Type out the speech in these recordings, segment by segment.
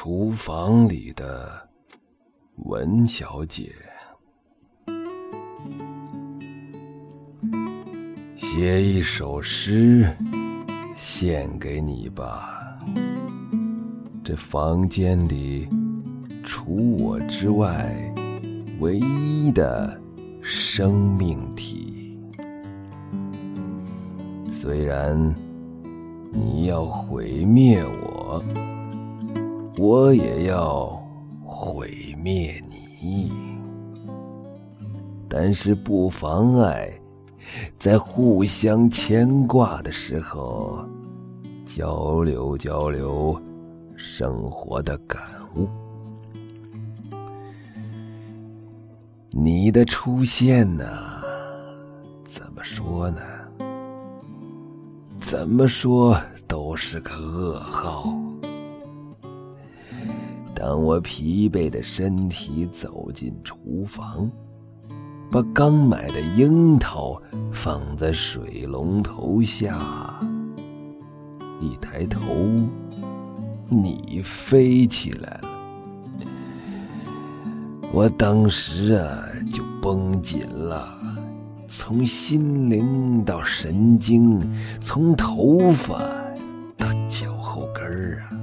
厨房里的文小姐，写一首诗献给你吧。这房间里除我之外，唯一的生命体。虽然你要毁灭我。我也要毁灭你，但是不妨碍在互相牵挂的时候交流交流生活的感悟。你的出现呢？怎么说呢？怎么说都是个噩耗。当我疲惫的身体走进厨房，把刚买的樱桃放在水龙头下，一抬头，你飞起来了。我当时啊就绷紧了，从心灵到神经，从头发到脚后跟儿啊。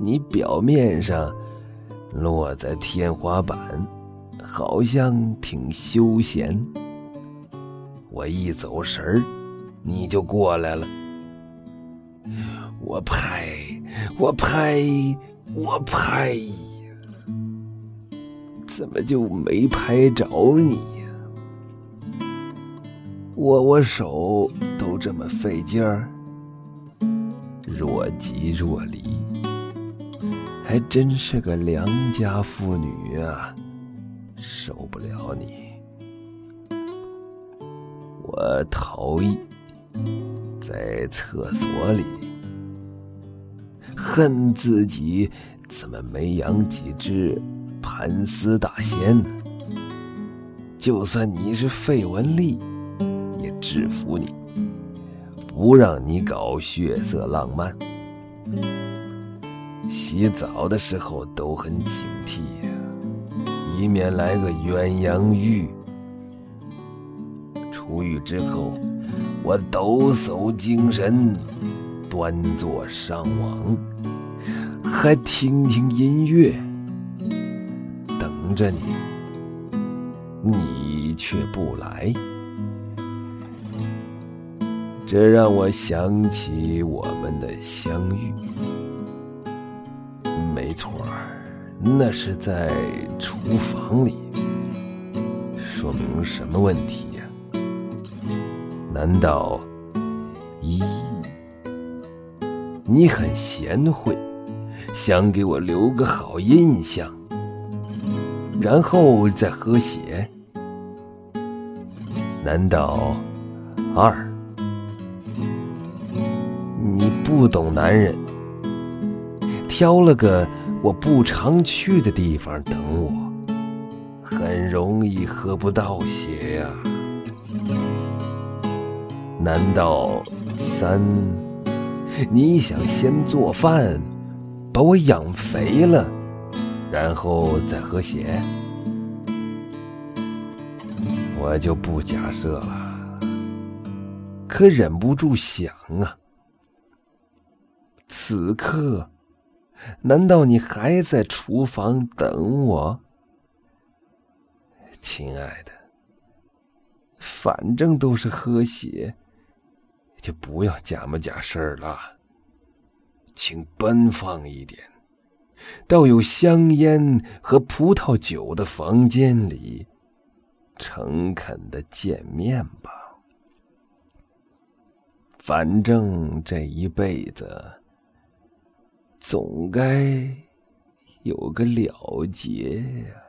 你表面上落在天花板，好像挺休闲。我一走神儿，你就过来了。我拍，我拍，我拍，怎么就没拍着你呀？握握手都这么费劲儿，若即若离。还真是个良家妇女啊，受不了你！我逃逸在厕所里，恨自己怎么没养几只盘丝大仙呢？就算你是费雯丽，也制服你，不让你搞血色浪漫。洗澡的时候都很警惕呀，以免来个鸳鸯浴。出狱之后，我抖擞精神，端坐上网，还听听音乐，等着你，你却不来，这让我想起我们的相遇。错那是在厨房里。说明什么问题呀？难道一你很贤惠，想给我留个好印象，然后再喝血？难道二你不懂男人？挑了个我不常去的地方等我，很容易喝不到血呀。难道三，你想先做饭，把我养肥了，然后再喝血？我就不假设了，可忍不住想啊，此刻。难道你还在厨房等我，亲爱的？反正都是喝血，就不要假模假式了。请奔放一点，到有香烟和葡萄酒的房间里，诚恳的见面吧。反正这一辈子。总该有个了结呀。